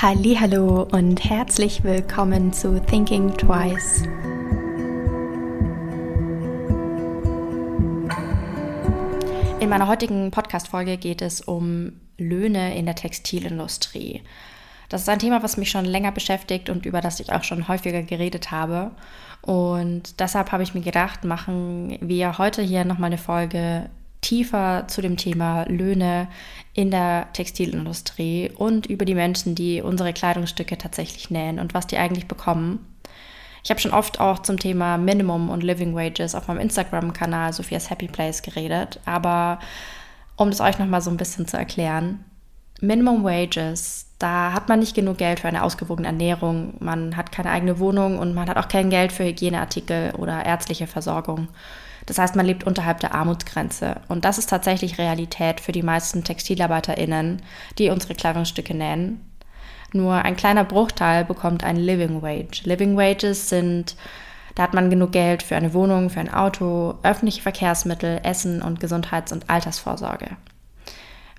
Hallo und herzlich willkommen zu Thinking Twice. In meiner heutigen Podcast-Folge geht es um Löhne in der Textilindustrie. Das ist ein Thema, was mich schon länger beschäftigt und über das ich auch schon häufiger geredet habe. Und deshalb habe ich mir gedacht, machen wir heute hier nochmal eine Folge tiefer zu dem Thema Löhne in der Textilindustrie und über die Menschen, die unsere Kleidungsstücke tatsächlich nähen und was die eigentlich bekommen. Ich habe schon oft auch zum Thema Minimum und Living Wages auf meinem Instagram-Kanal Sophias Happy Place geredet, aber um das euch nochmal so ein bisschen zu erklären, Minimum Wages, da hat man nicht genug Geld für eine ausgewogene Ernährung, man hat keine eigene Wohnung und man hat auch kein Geld für Hygieneartikel oder ärztliche Versorgung. Das heißt, man lebt unterhalb der Armutsgrenze. Und das ist tatsächlich Realität für die meisten TextilarbeiterInnen, die unsere Kleidungsstücke nähen. Nur ein kleiner Bruchteil bekommt ein Living Wage. Living Wages sind, da hat man genug Geld für eine Wohnung, für ein Auto, öffentliche Verkehrsmittel, Essen und Gesundheits- und Altersvorsorge.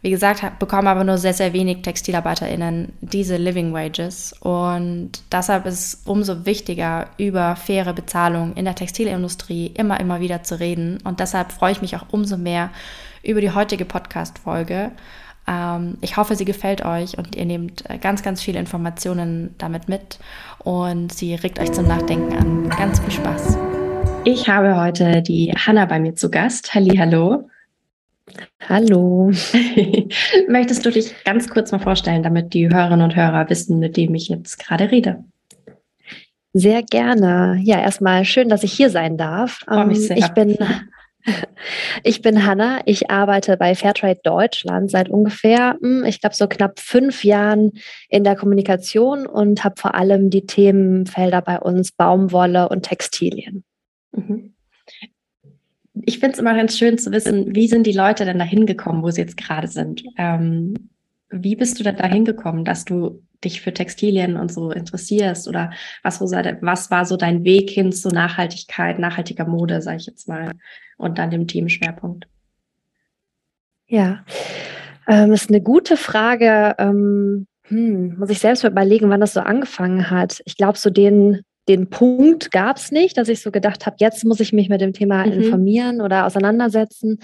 Wie gesagt, bekommen aber nur sehr, sehr wenig TextilarbeiterInnen diese Living Wages. Und deshalb ist es umso wichtiger, über faire Bezahlung in der Textilindustrie immer, immer wieder zu reden. Und deshalb freue ich mich auch umso mehr über die heutige Podcast-Folge. Ähm, ich hoffe, sie gefällt euch und ihr nehmt äh, ganz, ganz viele Informationen damit mit und sie regt euch zum Nachdenken an. Ganz viel Spaß. Ich habe heute die Hanna bei mir zu Gast. Halli, hallo. Hallo. Möchtest du dich ganz kurz mal vorstellen, damit die Hörerinnen und Hörer wissen, mit dem ich jetzt gerade rede? Sehr gerne. Ja, erstmal schön, dass ich hier sein darf. Freue mich ähm, sehr. Ich bin, ich bin Hanna. Ich arbeite bei Fairtrade Deutschland seit ungefähr, hm, ich glaube, so knapp fünf Jahren in der Kommunikation und habe vor allem die Themenfelder bei uns Baumwolle und Textilien. Mhm ich finde es immer ganz schön zu wissen, wie sind die Leute denn da hingekommen, wo sie jetzt gerade sind? Ähm, wie bist du denn da hingekommen, dass du dich für Textilien und so interessierst? Oder was, was war so dein Weg hin zu Nachhaltigkeit, nachhaltiger Mode, sage ich jetzt mal, und dann dem Themenschwerpunkt? Ja, ähm, ist eine gute Frage. Ähm, hm, muss ich selbst mal überlegen, wann das so angefangen hat. Ich glaube, so den den Punkt gab es nicht, dass ich so gedacht habe, jetzt muss ich mich mit dem Thema mhm. informieren oder auseinandersetzen.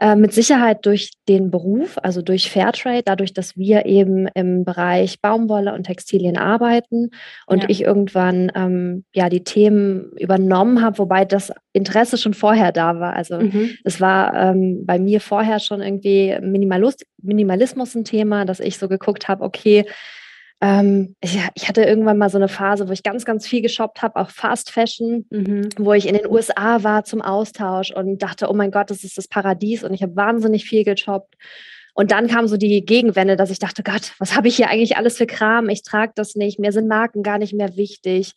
Äh, mit Sicherheit durch den Beruf, also durch Fairtrade, dadurch, dass wir eben im Bereich Baumwolle und Textilien arbeiten und ja. ich irgendwann ähm, ja die Themen übernommen habe, wobei das Interesse schon vorher da war. Also mhm. es war ähm, bei mir vorher schon irgendwie Minimalismus ein Thema, dass ich so geguckt habe, okay, ähm, ich, ich, hatte irgendwann mal so eine Phase, wo ich ganz, ganz viel geshoppt habe, auch Fast Fashion, mhm. wo ich in den USA war zum Austausch und dachte, oh mein Gott, das ist das Paradies und ich habe wahnsinnig viel geshoppt. Und dann kam so die Gegenwende, dass ich dachte, Gott, was habe ich hier eigentlich alles für Kram? Ich trage das nicht, mir sind Marken gar nicht mehr wichtig.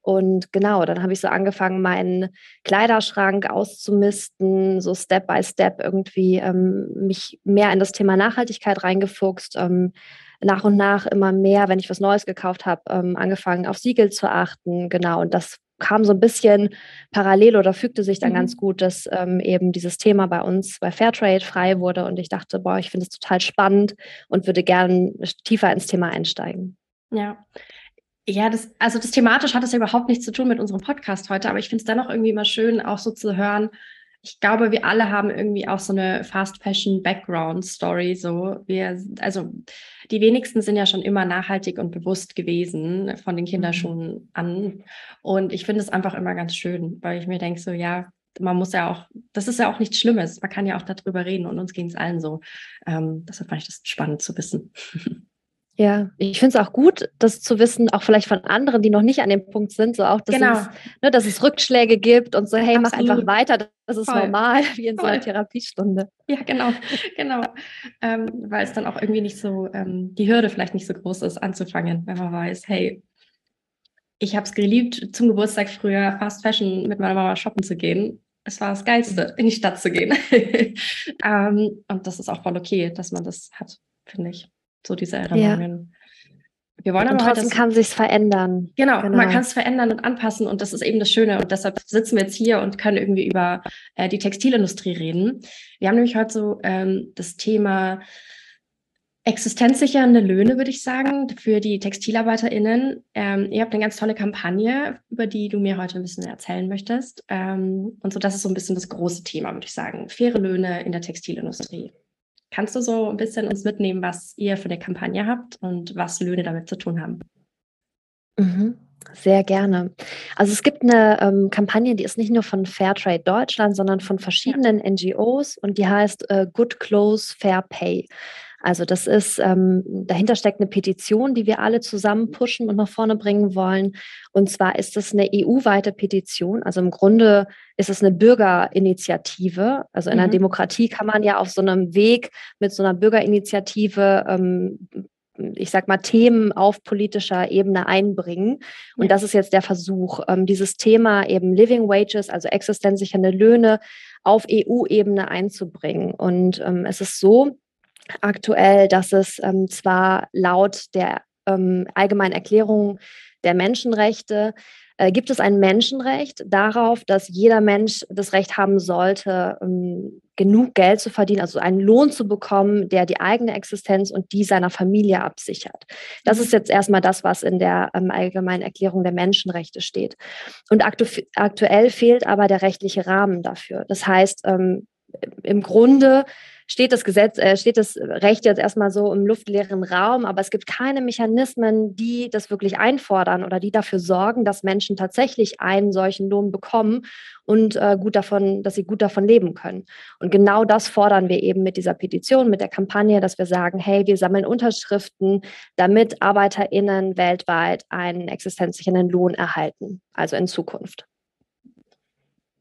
Und genau, dann habe ich so angefangen, meinen Kleiderschrank auszumisten, so Step by Step irgendwie ähm, mich mehr in das Thema Nachhaltigkeit reingefuchst. Ähm, nach und nach immer mehr, wenn ich was Neues gekauft habe, ähm, angefangen auf Siegel zu achten. Genau, und das kam so ein bisschen parallel oder fügte sich dann mhm. ganz gut, dass ähm, eben dieses Thema bei uns bei Fairtrade frei wurde und ich dachte, boah, ich finde es total spannend und würde gerne tiefer ins Thema einsteigen. Ja. Ja, das, also das thematisch hat es ja überhaupt nichts zu tun mit unserem Podcast heute, aber ich finde es dennoch irgendwie immer schön, auch so zu hören, ich glaube, wir alle haben irgendwie auch so eine Fast Fashion Background Story. So, wir, also die wenigsten sind ja schon immer nachhaltig und bewusst gewesen von den Kinderschuhen mhm. an. Und ich finde es einfach immer ganz schön, weil ich mir denke, so, ja, man muss ja auch, das ist ja auch nichts Schlimmes. Man kann ja auch darüber reden und uns ging es allen so. Ähm, deshalb fand ich das spannend zu wissen. Ja, ich finde es auch gut, das zu wissen, auch vielleicht von anderen, die noch nicht an dem Punkt sind, so auch, dass, genau. es, ne, dass es Rückschläge gibt und so, hey, Absolut. mach einfach weiter, das ist Voll. normal, wie in Voll. so einer Therapiestunde. Ja, genau, genau. Ähm, weil es dann auch irgendwie nicht so, ähm, die Hürde vielleicht nicht so groß ist, anzufangen, wenn man weiß, hey, ich habe es geliebt, zum Geburtstag früher Fast Fashion mit meiner Mama shoppen zu gehen. Es war das Geilste, in die Stadt zu gehen. ähm, und das ist auch voll okay, dass man das hat, finde ich so diese Erinnerungen. Ja. Wir wollen und aber trotzdem heute, kann sich verändern. Genau, genau. man kann es verändern und anpassen und das ist eben das Schöne und deshalb sitzen wir jetzt hier und können irgendwie über äh, die Textilindustrie reden. Wir haben nämlich heute so ähm, das Thema existenzsichernde Löhne, würde ich sagen, für die TextilarbeiterInnen. Ähm, ihr habt eine ganz tolle Kampagne, über die du mir heute ein bisschen erzählen möchtest. Ähm, und so, das ist so ein bisschen das große Thema, würde ich sagen. Faire Löhne in der Textilindustrie. Kannst du so ein bisschen uns mitnehmen, was ihr für eine Kampagne habt und was Löhne damit zu tun haben? Mhm. Sehr gerne. Also es gibt eine ähm, Kampagne, die ist nicht nur von Fairtrade Deutschland, sondern von verschiedenen ja. NGOs und die heißt äh, Good Clothes Fair Pay. Also das ist, ähm, dahinter steckt eine Petition, die wir alle zusammen pushen und nach vorne bringen wollen. Und zwar ist es eine EU-weite Petition. Also im Grunde ist es eine Bürgerinitiative. Also in mhm. einer Demokratie kann man ja auf so einem Weg mit so einer Bürgerinitiative ähm, ich sag mal, Themen auf politischer Ebene einbringen. Und ja. das ist jetzt der Versuch, ähm, dieses Thema eben Living Wages, also existenzsichernde Löhne, auf EU-Ebene einzubringen. Und ähm, es ist so aktuell, dass es ähm, zwar laut der ähm, allgemeinen Erklärung der Menschenrechte äh, gibt es ein Menschenrecht darauf, dass jeder Mensch das Recht haben sollte, ähm, genug Geld zu verdienen, also einen Lohn zu bekommen, der die eigene Existenz und die seiner Familie absichert. Das ist jetzt erstmal das, was in der ähm, allgemeinen Erklärung der Menschenrechte steht. Und aktu aktuell fehlt aber der rechtliche Rahmen dafür. Das heißt, ähm, im Grunde steht das Gesetz, äh, steht das Recht jetzt erstmal so im luftleeren Raum, aber es gibt keine Mechanismen, die das wirklich einfordern oder die dafür sorgen, dass Menschen tatsächlich einen solchen Lohn bekommen und äh, gut davon, dass sie gut davon leben können. Und genau das fordern wir eben mit dieser Petition, mit der Kampagne, dass wir sagen, hey, wir sammeln Unterschriften, damit ArbeiterInnen weltweit einen existenzsichernden Lohn erhalten, also in Zukunft.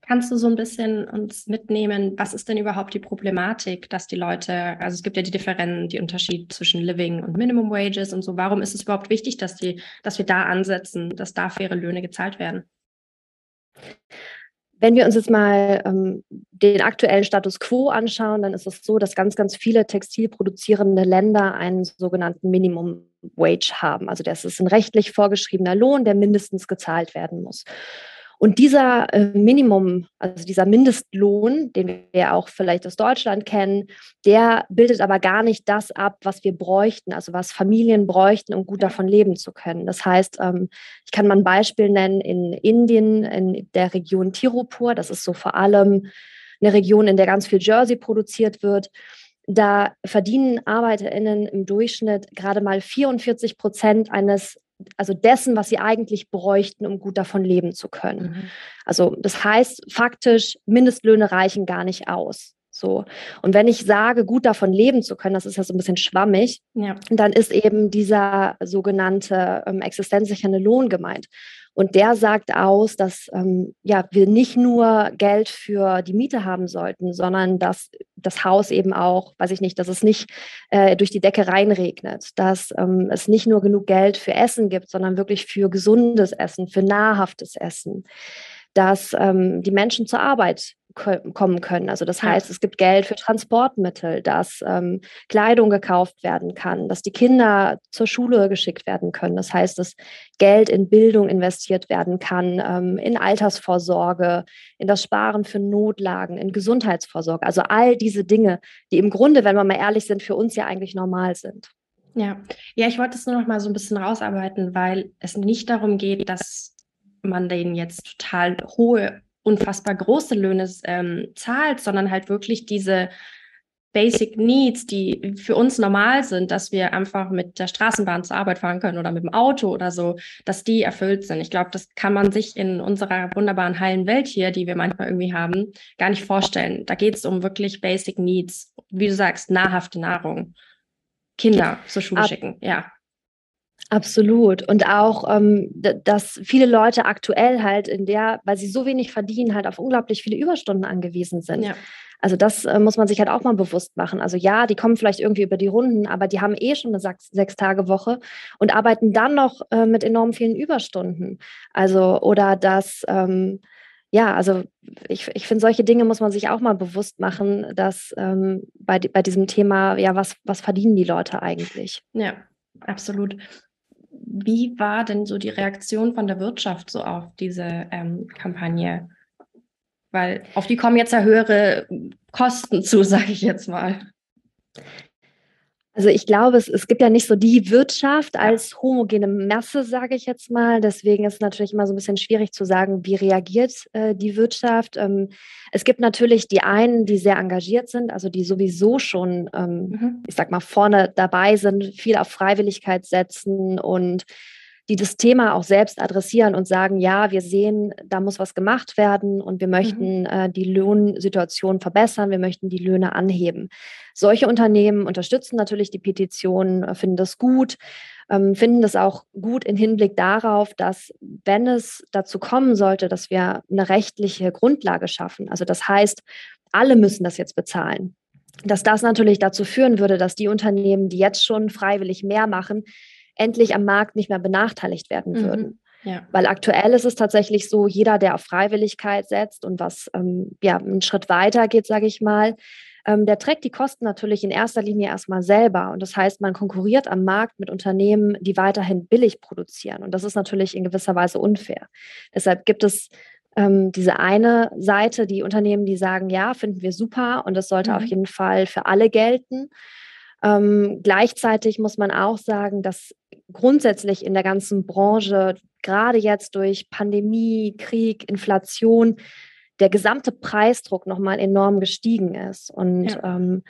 Kannst du so ein bisschen uns mitnehmen, was ist denn überhaupt die Problematik, dass die Leute, also es gibt ja die Differenz, die Unterschied zwischen Living und Minimum Wages und so. Warum ist es überhaupt wichtig, dass die, dass wir da ansetzen, dass da faire Löhne gezahlt werden? Wenn wir uns jetzt mal ähm, den aktuellen Status quo anschauen, dann ist es so, dass ganz, ganz viele textilproduzierende Länder einen sogenannten Minimum Wage haben. Also das ist ein rechtlich vorgeschriebener Lohn, der mindestens gezahlt werden muss. Und dieser äh, Minimum, also dieser Mindestlohn, den wir auch vielleicht aus Deutschland kennen, der bildet aber gar nicht das ab, was wir bräuchten, also was Familien bräuchten, um gut davon leben zu können. Das heißt, ähm, ich kann mal ein Beispiel nennen, in Indien, in der Region Tirupur, das ist so vor allem eine Region, in der ganz viel Jersey produziert wird. Da verdienen ArbeiterInnen im Durchschnitt gerade mal 44 Prozent eines also dessen, was sie eigentlich bräuchten, um gut davon leben zu können. Mhm. Also das heißt faktisch, Mindestlöhne reichen gar nicht aus. So. Und wenn ich sage, gut davon leben zu können, das ist ja so ein bisschen schwammig, ja. dann ist eben dieser sogenannte ähm, existenzsichernde Lohn gemeint. Und der sagt aus, dass ähm, ja, wir nicht nur Geld für die Miete haben sollten, sondern dass das Haus eben auch, weiß ich nicht, dass es nicht äh, durch die Decke reinregnet, dass ähm, es nicht nur genug Geld für Essen gibt, sondern wirklich für gesundes Essen, für nahrhaftes Essen dass ähm, die Menschen zur Arbeit kommen können. Also das heißt, es gibt Geld für Transportmittel, dass ähm, Kleidung gekauft werden kann, dass die Kinder zur Schule geschickt werden können. Das heißt, dass Geld in Bildung investiert werden kann, ähm, in Altersvorsorge, in das Sparen für Notlagen, in Gesundheitsvorsorge. Also all diese Dinge, die im Grunde, wenn wir mal ehrlich sind, für uns ja eigentlich normal sind. Ja, ja, ich wollte es nur noch mal so ein bisschen rausarbeiten, weil es nicht darum geht, dass man denen jetzt total hohe unfassbar große Löhne ähm, zahlt, sondern halt wirklich diese Basic Needs, die für uns normal sind, dass wir einfach mit der Straßenbahn zur Arbeit fahren können oder mit dem Auto oder so, dass die erfüllt sind. Ich glaube, das kann man sich in unserer wunderbaren heilen Welt hier, die wir manchmal irgendwie haben, gar nicht vorstellen. Da geht es um wirklich Basic Needs, wie du sagst, nahrhafte Nahrung. Kinder zur Schule Ab schicken, ja. Absolut. Und auch, ähm, dass viele Leute aktuell halt in der, weil sie so wenig verdienen, halt auf unglaublich viele Überstunden angewiesen sind. Ja. Also das äh, muss man sich halt auch mal bewusst machen. Also ja, die kommen vielleicht irgendwie über die Runden, aber die haben eh schon eine Sechs-Tage-Woche und arbeiten dann noch äh, mit enorm vielen Überstunden. Also oder dass ähm, ja, also ich, ich finde, solche Dinge muss man sich auch mal bewusst machen, dass ähm, bei, bei diesem Thema, ja, was, was verdienen die Leute eigentlich? Ja, absolut. Wie war denn so die Reaktion von der Wirtschaft so auf diese ähm, Kampagne? Weil auf die kommen jetzt ja höhere Kosten zu, sage ich jetzt mal. Also ich glaube, es, es gibt ja nicht so die Wirtschaft als homogene Masse, sage ich jetzt mal. Deswegen ist es natürlich immer so ein bisschen schwierig zu sagen, wie reagiert äh, die Wirtschaft. Ähm, es gibt natürlich die einen, die sehr engagiert sind, also die sowieso schon, ähm, mhm. ich sag mal, vorne dabei sind, viel auf Freiwilligkeit setzen und die das Thema auch selbst adressieren und sagen, ja, wir sehen, da muss was gemacht werden und wir möchten mhm. äh, die Lohnsituation verbessern, wir möchten die Löhne anheben. Solche Unternehmen unterstützen natürlich die Petition, äh, finden das gut, ähm, finden das auch gut im Hinblick darauf, dass wenn es dazu kommen sollte, dass wir eine rechtliche Grundlage schaffen, also das heißt, alle müssen das jetzt bezahlen, dass das natürlich dazu führen würde, dass die Unternehmen, die jetzt schon freiwillig mehr machen, endlich am Markt nicht mehr benachteiligt werden mhm. würden. Ja. Weil aktuell ist es tatsächlich so, jeder, der auf Freiwilligkeit setzt und was ähm, ja einen Schritt weiter geht, sage ich mal, ähm, der trägt die Kosten natürlich in erster Linie erstmal selber. Und das heißt, man konkurriert am Markt mit Unternehmen, die weiterhin billig produzieren. Und das ist natürlich in gewisser Weise unfair. Deshalb gibt es ähm, diese eine Seite, die Unternehmen, die sagen, ja, finden wir super und das sollte mhm. auf jeden Fall für alle gelten. Ähm, gleichzeitig muss man auch sagen, dass grundsätzlich in der ganzen Branche, gerade jetzt durch Pandemie, Krieg, Inflation, der gesamte Preisdruck nochmal enorm gestiegen ist. Und ja. ähm,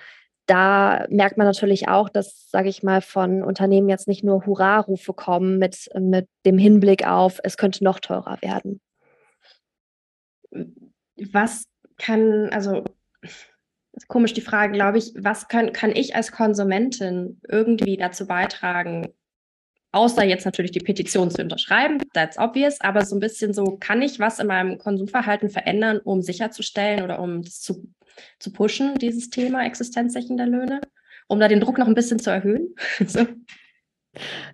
da merkt man natürlich auch, dass, sage ich mal, von Unternehmen jetzt nicht nur Hurra-Rufe kommen mit, mit dem Hinblick auf, es könnte noch teurer werden. Was kann, also komisch die Frage, glaube ich, was kann, kann ich als Konsumentin irgendwie dazu beitragen, außer jetzt natürlich die Petition zu unterschreiben, that's obvious, aber so ein bisschen so, kann ich was in meinem Konsumverhalten verändern, um sicherzustellen oder um das zu, zu pushen, dieses Thema existenzsichernder Löhne, um da den Druck noch ein bisschen zu erhöhen? so.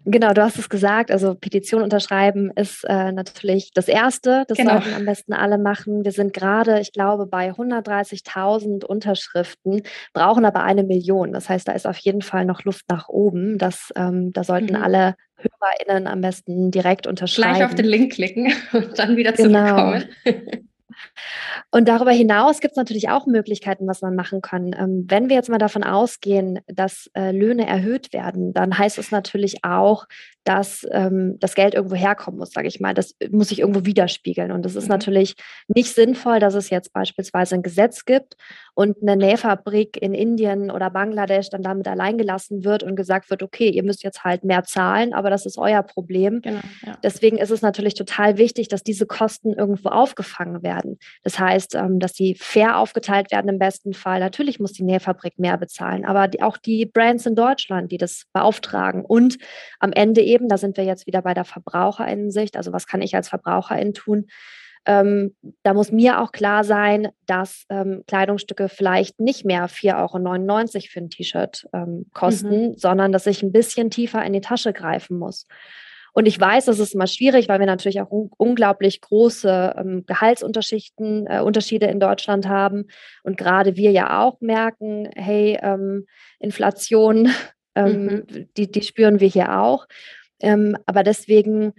Genau, du hast es gesagt. Also Petition unterschreiben ist äh, natürlich das Erste. Das genau. sollten am besten alle machen. Wir sind gerade, ich glaube, bei 130.000 Unterschriften, brauchen aber eine Million. Das heißt, da ist auf jeden Fall noch Luft nach oben. Das, ähm, da sollten mhm. alle HörerInnen am besten direkt unterschreiben. Gleich auf den Link klicken und dann wieder genau. zurückkommen. Und darüber hinaus gibt es natürlich auch Möglichkeiten, was man machen kann. Ähm, wenn wir jetzt mal davon ausgehen, dass äh, Löhne erhöht werden, dann heißt es natürlich auch, dass ähm, das Geld irgendwo herkommen muss, sage ich mal. Das muss sich irgendwo widerspiegeln. Und es ist mhm. natürlich nicht sinnvoll, dass es jetzt beispielsweise ein Gesetz gibt und eine Nähfabrik in Indien oder Bangladesch dann damit alleingelassen wird und gesagt wird, okay, ihr müsst jetzt halt mehr zahlen, aber das ist euer Problem. Genau, ja. Deswegen ist es natürlich total wichtig, dass diese Kosten irgendwo aufgefangen werden. Das heißt, ähm, dass sie fair aufgeteilt werden im besten Fall. Natürlich muss die Nähfabrik mehr bezahlen, aber die, auch die Brands in Deutschland, die das beauftragen und am Ende eben. Da sind wir jetzt wieder bei der Verbraucherinnensicht. Also was kann ich als Verbraucherin tun? Ähm, da muss mir auch klar sein, dass ähm, Kleidungsstücke vielleicht nicht mehr 4,99 Euro für ein T-Shirt ähm, kosten, mhm. sondern dass ich ein bisschen tiefer in die Tasche greifen muss. Und ich weiß, das ist immer schwierig, weil wir natürlich auch un unglaublich große ähm, Gehaltsunterschichten, äh, Unterschiede in Deutschland haben. Und gerade wir ja auch merken, hey, ähm, Inflation, ähm, mhm. die, die spüren wir hier auch. Ähm, aber deswegen,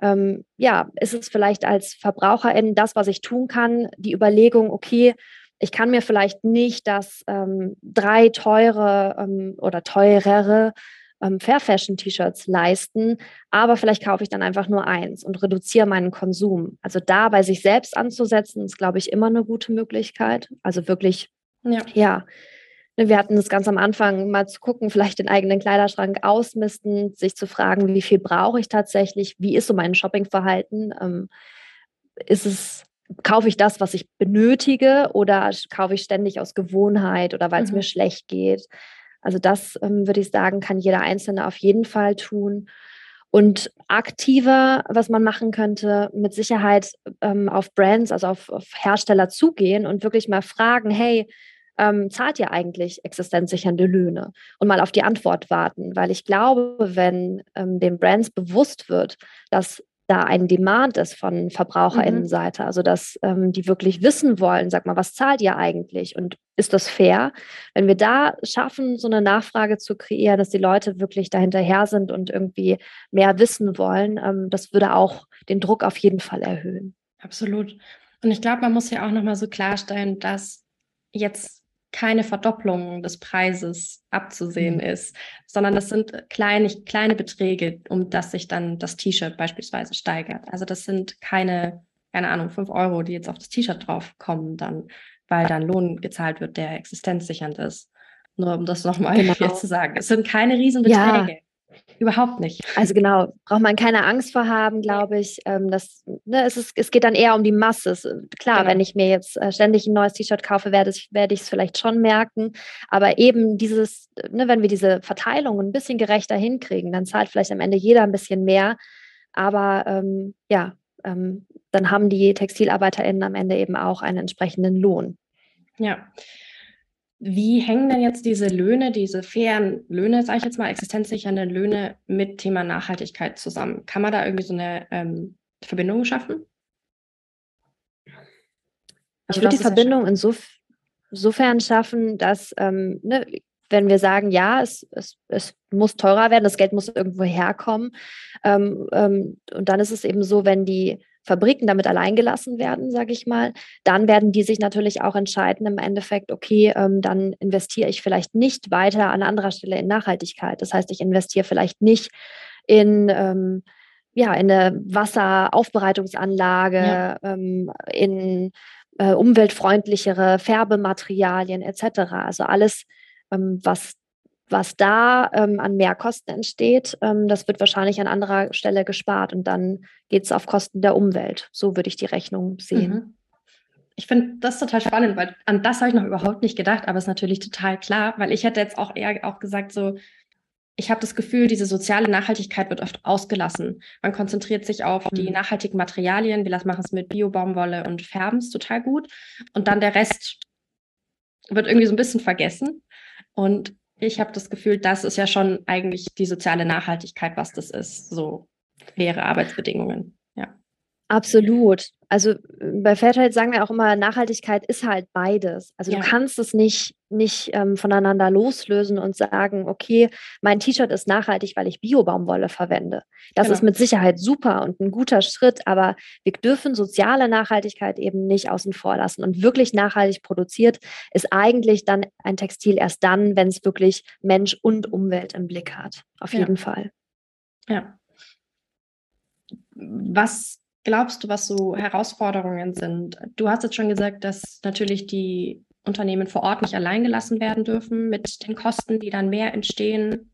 ähm, ja, ist es vielleicht als Verbraucherin das, was ich tun kann, die Überlegung, okay, ich kann mir vielleicht nicht das ähm, drei teure ähm, oder teurere ähm, Fair Fashion T-Shirts leisten, aber vielleicht kaufe ich dann einfach nur eins und reduziere meinen Konsum. Also da bei sich selbst anzusetzen, ist, glaube ich, immer eine gute Möglichkeit. Also wirklich, ja, ja wir hatten es ganz am Anfang mal zu gucken, vielleicht den eigenen Kleiderschrank ausmisten, sich zu fragen, wie viel brauche ich tatsächlich, wie ist so mein Shoppingverhalten? Ähm, ist es, kaufe ich das, was ich benötige oder kaufe ich ständig aus Gewohnheit oder weil es mhm. mir schlecht geht? Also das ähm, würde ich sagen, kann jeder Einzelne auf jeden Fall tun. Und aktiver, was man machen könnte, mit Sicherheit ähm, auf Brands, also auf, auf Hersteller zugehen und wirklich mal fragen, hey, ähm, zahlt ihr eigentlich existenzsichernde Löhne? Und mal auf die Antwort warten, weil ich glaube, wenn ähm, den Brands bewusst wird, dass da ein Demand ist von VerbraucherInnenseite, mhm. also dass ähm, die wirklich wissen wollen, sag mal, was zahlt ihr eigentlich und ist das fair? Wenn wir da schaffen, so eine Nachfrage zu kreieren, dass die Leute wirklich dahinterher sind und irgendwie mehr wissen wollen, ähm, das würde auch den Druck auf jeden Fall erhöhen. Absolut. Und ich glaube, man muss ja auch nochmal so klarstellen, dass jetzt keine Verdopplung des Preises abzusehen mhm. ist, sondern das sind kleine, kleine Beträge, um das sich dann das T-Shirt beispielsweise steigert. Also das sind keine, keine Ahnung, fünf Euro, die jetzt auf das T-Shirt draufkommen, dann, weil dann Lohn gezahlt wird, der existenzsichernd ist. Nur um das nochmal genau. hier zu sagen. Es sind keine Riesenbeträge. Ja. Überhaupt nicht. Also genau, braucht man keine Angst vor haben, glaube ich. Ähm, das, ne, es, ist, es geht dann eher um die Masse. Es, klar, genau. wenn ich mir jetzt äh, ständig ein neues T-Shirt kaufe, werde ich es vielleicht schon merken. Aber eben dieses, ne, wenn wir diese Verteilung ein bisschen gerechter hinkriegen, dann zahlt vielleicht am Ende jeder ein bisschen mehr. Aber ähm, ja, ähm, dann haben die TextilarbeiterInnen am Ende eben auch einen entsprechenden Lohn. Ja. Wie hängen denn jetzt diese Löhne, diese fairen Löhne, sage ich jetzt mal, existenzsichernden Löhne mit Thema Nachhaltigkeit zusammen? Kann man da irgendwie so eine ähm, Verbindung schaffen? Also ich würde die Verbindung ja insof insofern schaffen, dass, ähm, ne, wenn wir sagen, ja, es, es, es muss teurer werden, das Geld muss irgendwo herkommen. Ähm, ähm, und dann ist es eben so, wenn die Fabriken damit allein gelassen werden, sage ich mal, dann werden die sich natürlich auch entscheiden im Endeffekt, okay, ähm, dann investiere ich vielleicht nicht weiter an anderer Stelle in Nachhaltigkeit. Das heißt, ich investiere vielleicht nicht in ähm, ja, in eine Wasseraufbereitungsanlage, ja. ähm, in äh, umweltfreundlichere Färbematerialien etc. Also alles, ähm, was was da ähm, an Mehrkosten entsteht, ähm, das wird wahrscheinlich an anderer Stelle gespart und dann geht es auf Kosten der Umwelt. So würde ich die Rechnung sehen. Mhm. Ich finde das total spannend, weil an das habe ich noch überhaupt nicht gedacht, aber es ist natürlich total klar, weil ich hätte jetzt auch eher auch gesagt, so, ich habe das Gefühl, diese soziale Nachhaltigkeit wird oft ausgelassen. Man konzentriert sich auf mhm. die nachhaltigen Materialien, wir machen es mit Bio-Baumwolle und färben es total gut. Und dann der Rest wird irgendwie so ein bisschen vergessen. Und ich habe das Gefühl, das ist ja schon eigentlich die soziale Nachhaltigkeit, was das ist. So faire Arbeitsbedingungen. Absolut. Also bei Fairtrade sagen wir auch immer, Nachhaltigkeit ist halt beides. Also ja. du kannst es nicht, nicht ähm, voneinander loslösen und sagen, okay, mein T-Shirt ist nachhaltig, weil ich Biobaumwolle verwende. Das genau. ist mit Sicherheit super und ein guter Schritt, aber wir dürfen soziale Nachhaltigkeit eben nicht außen vor lassen. Und wirklich nachhaltig produziert ist eigentlich dann ein Textil erst dann, wenn es wirklich Mensch und Umwelt im Blick hat. Auf ja. jeden Fall. Ja. Was glaubst du, was so Herausforderungen sind? Du hast jetzt schon gesagt, dass natürlich die Unternehmen vor Ort nicht allein gelassen werden dürfen mit den Kosten, die dann mehr entstehen,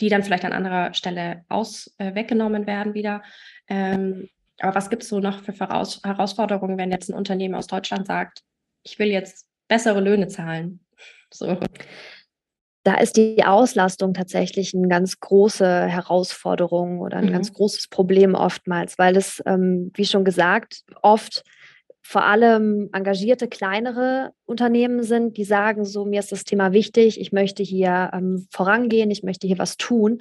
die dann vielleicht an anderer Stelle aus, äh, weggenommen werden wieder. Ähm, aber was gibt es so noch für Voraus Herausforderungen, wenn jetzt ein Unternehmen aus Deutschland sagt, ich will jetzt bessere Löhne zahlen? So da ist die Auslastung tatsächlich eine ganz große Herausforderung oder ein mhm. ganz großes Problem oftmals, weil es, ähm, wie schon gesagt, oft vor allem engagierte kleinere Unternehmen sind, die sagen, so mir ist das Thema wichtig, ich möchte hier ähm, vorangehen, ich möchte hier was tun.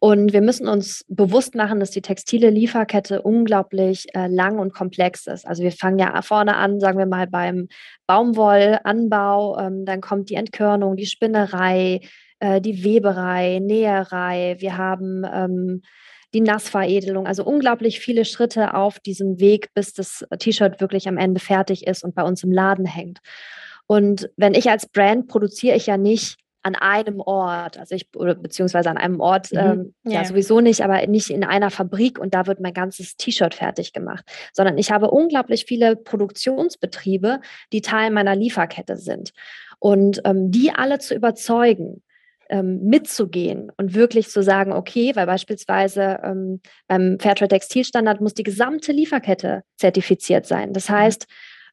Und wir müssen uns bewusst machen, dass die textile Lieferkette unglaublich äh, lang und komplex ist. Also wir fangen ja vorne an, sagen wir mal beim Baumwollanbau, ähm, dann kommt die Entkörnung, die Spinnerei, äh, die Weberei, Näherei. Wir haben ähm, die Nassveredelung, also unglaublich viele Schritte auf diesem Weg, bis das T-Shirt wirklich am Ende fertig ist und bei uns im Laden hängt. Und wenn ich als Brand produziere ich ja nicht an einem Ort, also ich, oder beziehungsweise an einem Ort, mhm. ähm, ja. ja. sowieso nicht, aber nicht in einer Fabrik und da wird mein ganzes T-Shirt fertig gemacht, sondern ich habe unglaublich viele Produktionsbetriebe, die Teil meiner Lieferkette sind. Und ähm, die alle zu überzeugen, ähm, mitzugehen und wirklich zu sagen, okay, weil beispielsweise ähm, beim Fairtrade Textilstandard muss die gesamte Lieferkette zertifiziert sein. Das mhm. heißt,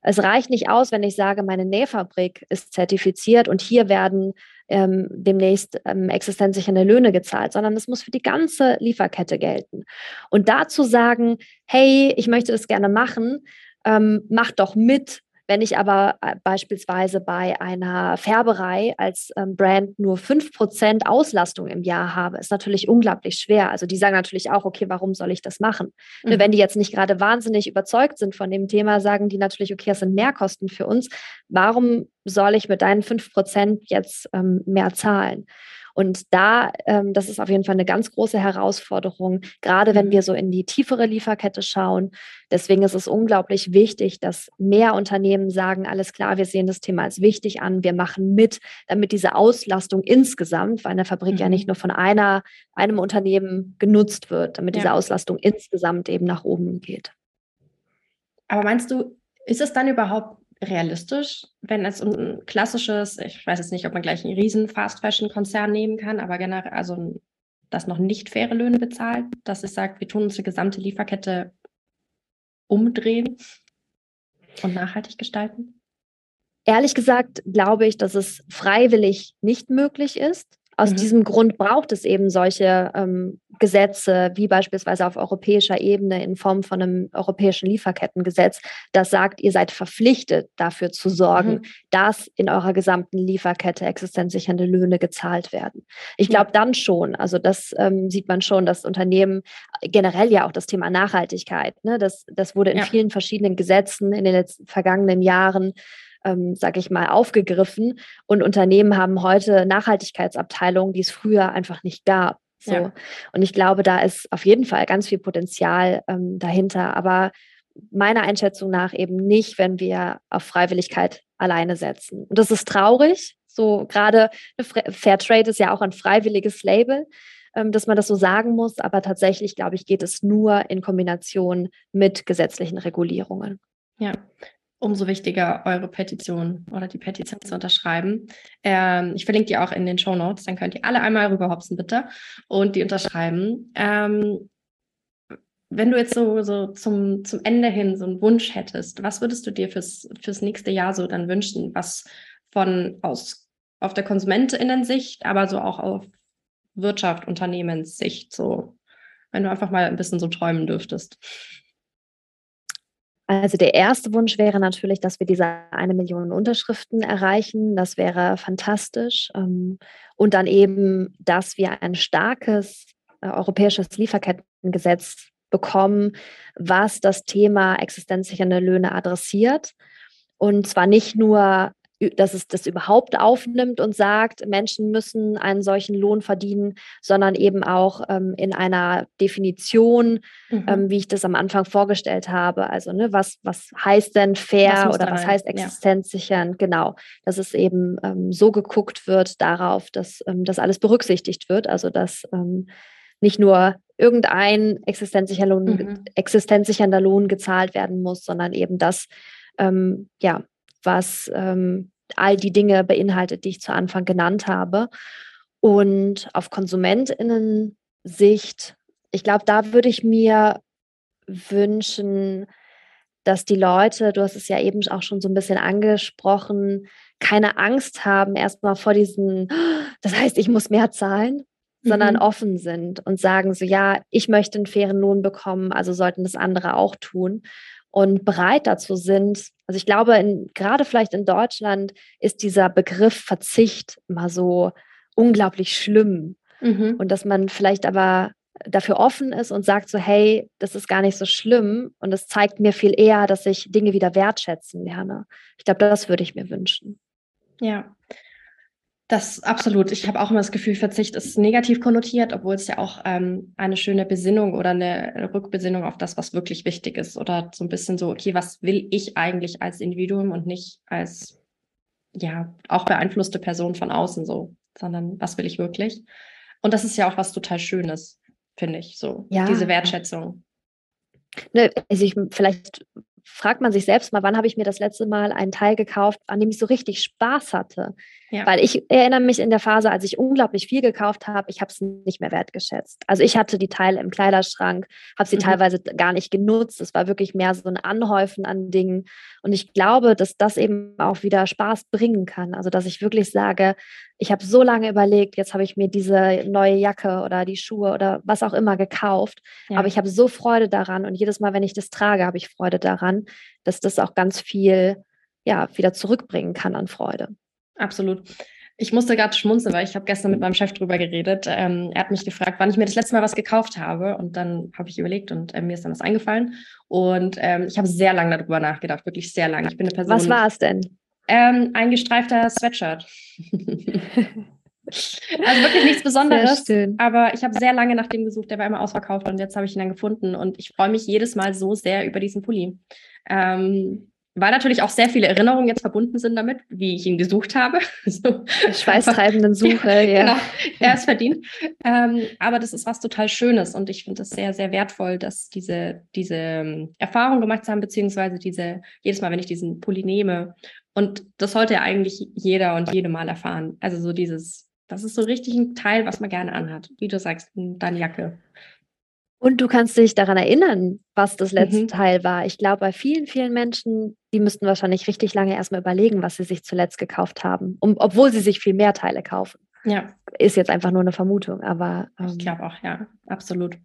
es reicht nicht aus, wenn ich sage, meine Nähfabrik ist zertifiziert und hier werden ähm, demnächst ähm, existenzsichernde Löhne gezahlt, sondern es muss für die ganze Lieferkette gelten. Und dazu sagen, hey, ich möchte das gerne machen, ähm, mach doch mit, wenn ich aber äh, beispielsweise bei einer Färberei als ähm, Brand nur 5% Auslastung im Jahr habe, ist natürlich unglaublich schwer. Also die sagen natürlich auch, okay, warum soll ich das machen? Mhm. Wenn die jetzt nicht gerade wahnsinnig überzeugt sind von dem Thema, sagen die natürlich, okay, das sind Mehrkosten für uns. Warum soll ich mit deinen 5% jetzt ähm, mehr zahlen? Und da, ähm, das ist auf jeden Fall eine ganz große Herausforderung, gerade wenn mhm. wir so in die tiefere Lieferkette schauen. Deswegen ist es unglaublich wichtig, dass mehr Unternehmen sagen, alles klar, wir sehen das Thema als wichtig an, wir machen mit, damit diese Auslastung insgesamt, weil eine Fabrik mhm. ja nicht nur von einer, einem Unternehmen genutzt wird, damit ja. diese Auslastung insgesamt eben nach oben geht. Aber meinst du, ist es dann überhaupt realistisch, wenn es ein klassisches, ich weiß jetzt nicht, ob man gleich einen riesen Fast-Fashion-Konzern nehmen kann, aber generell, also das noch nicht faire Löhne bezahlt, dass es sagt, wir tun unsere gesamte Lieferkette umdrehen und nachhaltig gestalten? Ehrlich gesagt glaube ich, dass es freiwillig nicht möglich ist. Aus mhm. diesem Grund braucht es eben solche ähm, Gesetze, wie beispielsweise auf europäischer Ebene in Form von einem europäischen Lieferkettengesetz, das sagt, ihr seid verpflichtet, dafür zu sorgen, mhm. dass in eurer gesamten Lieferkette existenzsichernde Löhne gezahlt werden. Ich glaube ja. dann schon, also das ähm, sieht man schon, dass Unternehmen generell ja auch das Thema Nachhaltigkeit, ne, das, das wurde in ja. vielen verschiedenen Gesetzen in den letzten vergangenen Jahren ähm, sage ich mal, aufgegriffen. Und Unternehmen haben heute Nachhaltigkeitsabteilungen, die es früher einfach nicht gab. So. Ja. Und ich glaube, da ist auf jeden Fall ganz viel Potenzial ähm, dahinter. Aber meiner Einschätzung nach eben nicht, wenn wir auf Freiwilligkeit alleine setzen. Und das ist traurig. So gerade Fairtrade ist ja auch ein freiwilliges Label, ähm, dass man das so sagen muss. Aber tatsächlich, glaube ich, geht es nur in Kombination mit gesetzlichen Regulierungen. Ja, umso wichtiger, eure Petition oder die Petition zu unterschreiben. Ähm, ich verlinke die auch in den Show Notes, dann könnt ihr alle einmal rüberhopsen, bitte, und die unterschreiben. Ähm, wenn du jetzt so, so zum, zum Ende hin so einen Wunsch hättest, was würdest du dir fürs, fürs nächste Jahr so dann wünschen, was von aus auf der KonsumentInnen-Sicht, aber so auch auf Wirtschaft, Unternehmenssicht, so, wenn du einfach mal ein bisschen so träumen dürftest? Also der erste Wunsch wäre natürlich, dass wir diese eine Million Unterschriften erreichen. Das wäre fantastisch. Ähm, und dann eben, dass wir ein starkes äh, europäisches Lieferkettengesetz bekommen, was das Thema existenzsichernde Löhne adressiert. Und zwar nicht nur dass es das überhaupt aufnimmt und sagt, Menschen müssen einen solchen Lohn verdienen, sondern eben auch ähm, in einer Definition, mhm. ähm, wie ich das am Anfang vorgestellt habe. Also, ne, was, was heißt denn fair was oder was heißt existenzsichern? Ja. Genau, dass es eben ähm, so geguckt wird darauf, dass ähm, das alles berücksichtigt wird. Also, dass ähm, nicht nur irgendein existenzsichernder Lohn, mhm. existenzsichernder Lohn gezahlt werden muss, sondern eben das, ähm, ja, was ähm, all die Dinge beinhaltet, die ich zu Anfang genannt habe. Und auf KonsumentInnen-Sicht, ich glaube, da würde ich mir wünschen, dass die Leute, du hast es ja eben auch schon so ein bisschen angesprochen, keine Angst haben erstmal vor diesen, das heißt, ich muss mehr zahlen, sondern mhm. offen sind und sagen so, ja, ich möchte einen fairen Lohn bekommen, also sollten das andere auch tun und bereit dazu sind. Also ich glaube, in, gerade vielleicht in Deutschland ist dieser Begriff Verzicht immer so unglaublich schlimm. Mhm. Und dass man vielleicht aber dafür offen ist und sagt so, hey, das ist gar nicht so schlimm und es zeigt mir viel eher, dass ich Dinge wieder wertschätzen lerne. Ich glaube, das würde ich mir wünschen. Ja, das absolut. Ich habe auch immer das Gefühl, Verzicht ist negativ konnotiert, obwohl es ja auch ähm, eine schöne Besinnung oder eine Rückbesinnung auf das, was wirklich wichtig ist. Oder so ein bisschen so, okay, was will ich eigentlich als Individuum und nicht als, ja, auch beeinflusste Person von außen so, sondern was will ich wirklich? Und das ist ja auch was total Schönes, finde ich, so, ja. diese Wertschätzung. Ne, also ich, vielleicht fragt man sich selbst mal, wann habe ich mir das letzte Mal einen Teil gekauft, an dem ich so richtig Spaß hatte. Ja. Weil ich erinnere mich in der Phase, als ich unglaublich viel gekauft habe, ich habe es nicht mehr wertgeschätzt. Also ich hatte die Teile im Kleiderschrank, habe sie mhm. teilweise gar nicht genutzt. Es war wirklich mehr so ein Anhäufen an Dingen. Und ich glaube, dass das eben auch wieder Spaß bringen kann. Also dass ich wirklich sage, ich habe so lange überlegt, jetzt habe ich mir diese neue Jacke oder die Schuhe oder was auch immer gekauft. Ja. Aber ich habe so Freude daran. Und jedes Mal, wenn ich das trage, habe ich Freude daran, dass das auch ganz viel ja, wieder zurückbringen kann an Freude. Absolut. Ich musste gerade schmunzeln, weil ich habe gestern mit meinem Chef drüber geredet. Ähm, er hat mich gefragt, wann ich mir das letzte Mal was gekauft habe. Und dann habe ich überlegt und äh, mir ist dann was eingefallen. Und ähm, ich habe sehr lange darüber nachgedacht, wirklich sehr lange. Ich bin eine Person. Was war es denn? Ähm, ein gestreifter Sweatshirt. Also wirklich nichts Besonderes. Aber ich habe sehr lange nach dem gesucht, der war immer ausverkauft und jetzt habe ich ihn dann gefunden und ich freue mich jedes Mal so sehr über diesen Pulli. Ähm, weil natürlich auch sehr viele Erinnerungen jetzt verbunden sind damit, wie ich ihn gesucht habe. so. Schweißtreibenden Suche, ja. Genau, er ist verdient. Ähm, aber das ist was total Schönes und ich finde es sehr, sehr wertvoll, dass diese, diese ähm, Erfahrung gemacht haben, beziehungsweise diese, jedes Mal, wenn ich diesen Pulli nehme. Und das sollte ja eigentlich jeder und jede Mal erfahren. Also so dieses, das ist so richtig ein Teil, was man gerne anhat. Wie du sagst, deine Jacke. Und du kannst dich daran erinnern, was das letzte mhm. Teil war. Ich glaube, bei vielen, vielen Menschen, die müssten wahrscheinlich richtig lange erstmal überlegen, was sie sich zuletzt gekauft haben, um, obwohl sie sich viel mehr Teile kaufen. Ja. Ist jetzt einfach nur eine Vermutung, aber. Ähm, ich glaube auch, ja, absolut.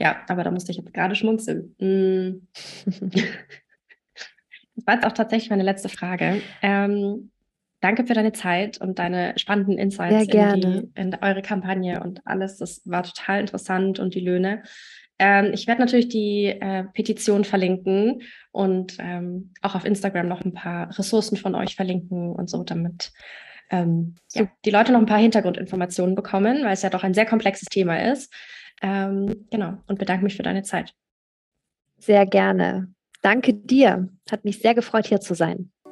Ja, aber da musste ich jetzt gerade schmunzeln. Mm. das war jetzt auch tatsächlich meine letzte Frage. Ähm, danke für deine Zeit und deine spannenden Insights in, die, in eure Kampagne und alles. Das war total interessant und die Löhne. Ähm, ich werde natürlich die äh, Petition verlinken und ähm, auch auf Instagram noch ein paar Ressourcen von euch verlinken und so, damit ähm, ja, die Leute noch ein paar Hintergrundinformationen bekommen, weil es ja doch ein sehr komplexes Thema ist. Ähm, genau, und bedanke mich für deine Zeit. Sehr gerne. Danke dir. Hat mich sehr gefreut, hier zu sein.